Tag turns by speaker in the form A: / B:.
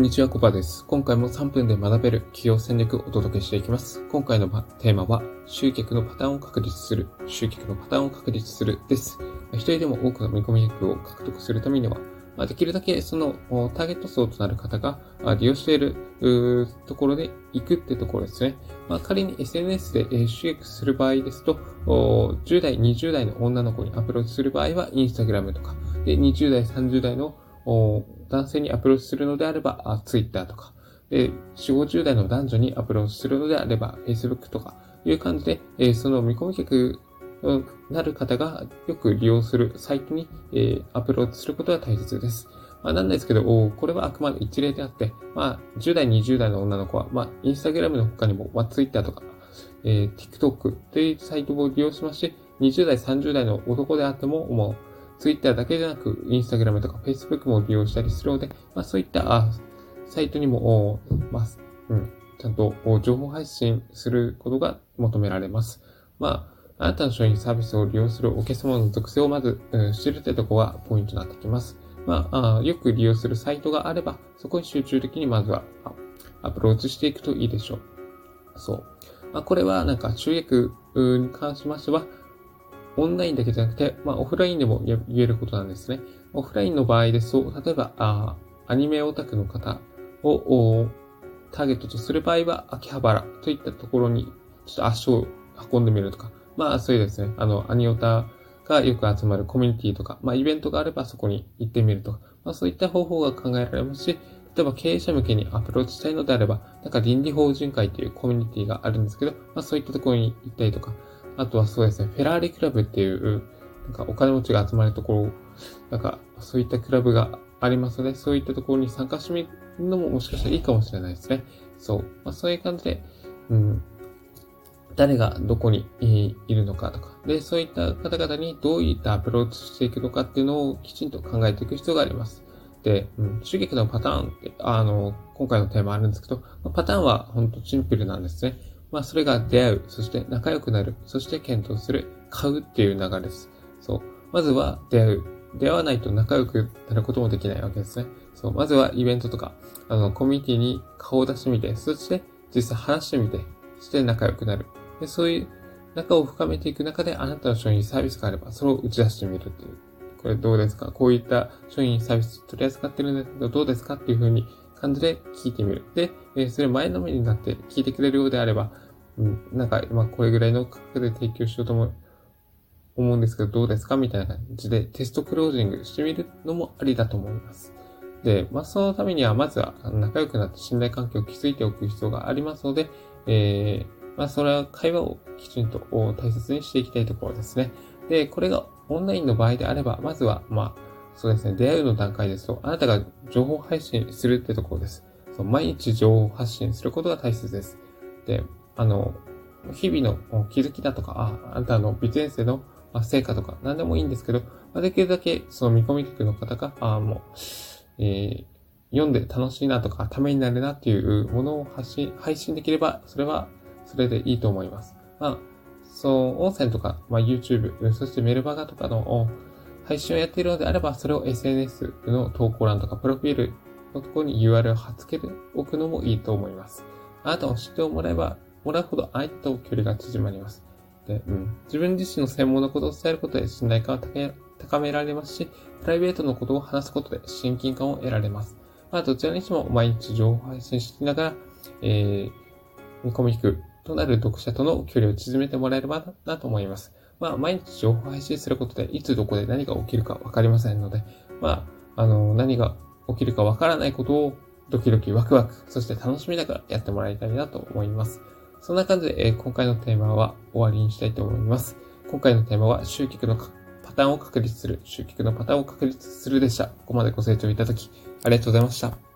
A: こんにちは、コバです。今回も3分で学べる企業戦略をお届けしていきます。今回のテーマは、集客のパターンを確立する、集客のパターンを確立するです。一人でも多くの見込み客を獲得するためには、できるだけそのターゲット層となる方が利用しているところで行くってところですね。まあ、仮に SNS で集客する場合ですと、10代、20代の女の子にアプローチする場合は、インスタグラムとか、で、20代、30代の男性にアプローチするのであれば、ツイッターとか、で、4、50代の男女にアプローチするのであれば、Facebook とかいう感じで、えその見込み客になる方がよく利用するサイトに、えアプローチすることが大切です。まあ、なんですけど、これはあくまで一例であって、まあ、10代、20代の女の子は、まあ、インスタグラムの他にも、まあ、Twitter とか、えー、TikTok というサイトを利用しまして、20代、30代の男であっても、もう、Twitter だけでなく、Instagram とか Facebook も利用したりするので、まあ、そういったサイトにも、まあ、うん、ちゃんと情報発信することが求められます。まあ、あなたの商品サービスを利用するお客様の属性をまず、うん、知るというとこがポイントになってきます。まああ、よく利用するサイトがあれば、そこに集中的にまずはアプローチしていくといいでしょう。そう。まあ、これはなんか集約に関しましては、オンラインだけじゃなくて、まあ、オフラインでも言えることなんですね。オフラインの場合ですと、例えば、あアニメオタクの方をターゲットとする場合は、秋葉原といったところにちょっと足を運んでみるとか、まあそういうですね、あの、アニオタがよく集まるコミュニティとか、まあイベントがあればそこに行ってみるとか、まあそういった方法が考えられますし、例えば経営者向けにアプローチしたいのであれば、なんか倫理法人会というコミュニティがあるんですけど、まあそういったところに行ったりとか、あとはそうですね、フェラーリクラブっていう、なんかお金持ちが集まるところ、なんかそういったクラブがありますので、そういったところに参加してみるのももしかしたらいいかもしれないですね。そう。まあ、そういう感じで、うん、誰がどこにいるのかとか、で、そういった方々にどういったアプローチしていくのかっていうのをきちんと考えていく必要があります。で、うん、主劇のパターンって、あの、今回のテーマあるんですけど、パターンは本当シンプルなんですね。まあ、それが出会う、そして仲良くなる、そして検討する、買うっていう流れです。そう。まずは出会う。出会わないと仲良くなることもできないわけですね。そう。まずはイベントとか、あの、コミュニティに顔を出してみて、そして実際話してみて、そして仲良くなる。で、そういう仲を深めていく中で、あなたの商品サービスがあれば、それを打ち出してみるっていう。これどうですか？こういった商品サービス取り扱ってるんだけど、どうですか？っていうふうに感じで聞いてみる。で、えー、それ前のめりになって聞いてくれるようであれば、うん、なんか、まあ、これぐらいの価格で提供しようと思思うんですけど、どうですか？みたいな感じでテストクロージングしてみるのもありだと思います。で、まあ、そのためには、まずは仲良くなって信頼関係を築いておく必要がありますので、えー、まあ、それは会話をきちんと大切にしていきたいところですね。で、これがオンラインの場合であれば、まずは、まあ、そうですね、出会うの段階ですと、あなたが情報配信するってところです。そう毎日情報発信することが大切です。で、あの、日々の気づきだとか、あ、あなたのビジネスの成果とか、何でもいいんですけど、できるだけその見込み客の方が、あもう、えー、読んで楽しいなとか、ためになるなっていうものを発信、配信できれば、それは、それでいいと思います。まあ、そう、音声とか、まあ、YouTube、そしてメルマガとかの配信をやっているのであれば、それを SNS の投稿欄とか、プロフィールのところに URL を貼っ付けておくのもいいと思います。あなたを知ってもらえば、もらうほど相手と距離が縮まります。で、うん。自分自身の専門のことを伝えることで信頼感を高められますし、プライベートのことを話すことで親近感を得られます。まあ、どちらにしても毎日情報配信しながら、えー、見込み低くとなる読者との距離を縮めてもらえればなと思います。まあ、毎日情報配信することで、いつどこで何が起きるかわかりませんので、まあ、あの、何が起きるかわからないことをドキドキワクワク、そして楽しみながらやってもらいたいなと思います。そんな感じで、えー、今回のテーマは終わりにしたいと思います。今回のテーマは集客のパターンを確立する、集客のパターンを確立するでした。ここまでご清聴いただき、ありがとうございました。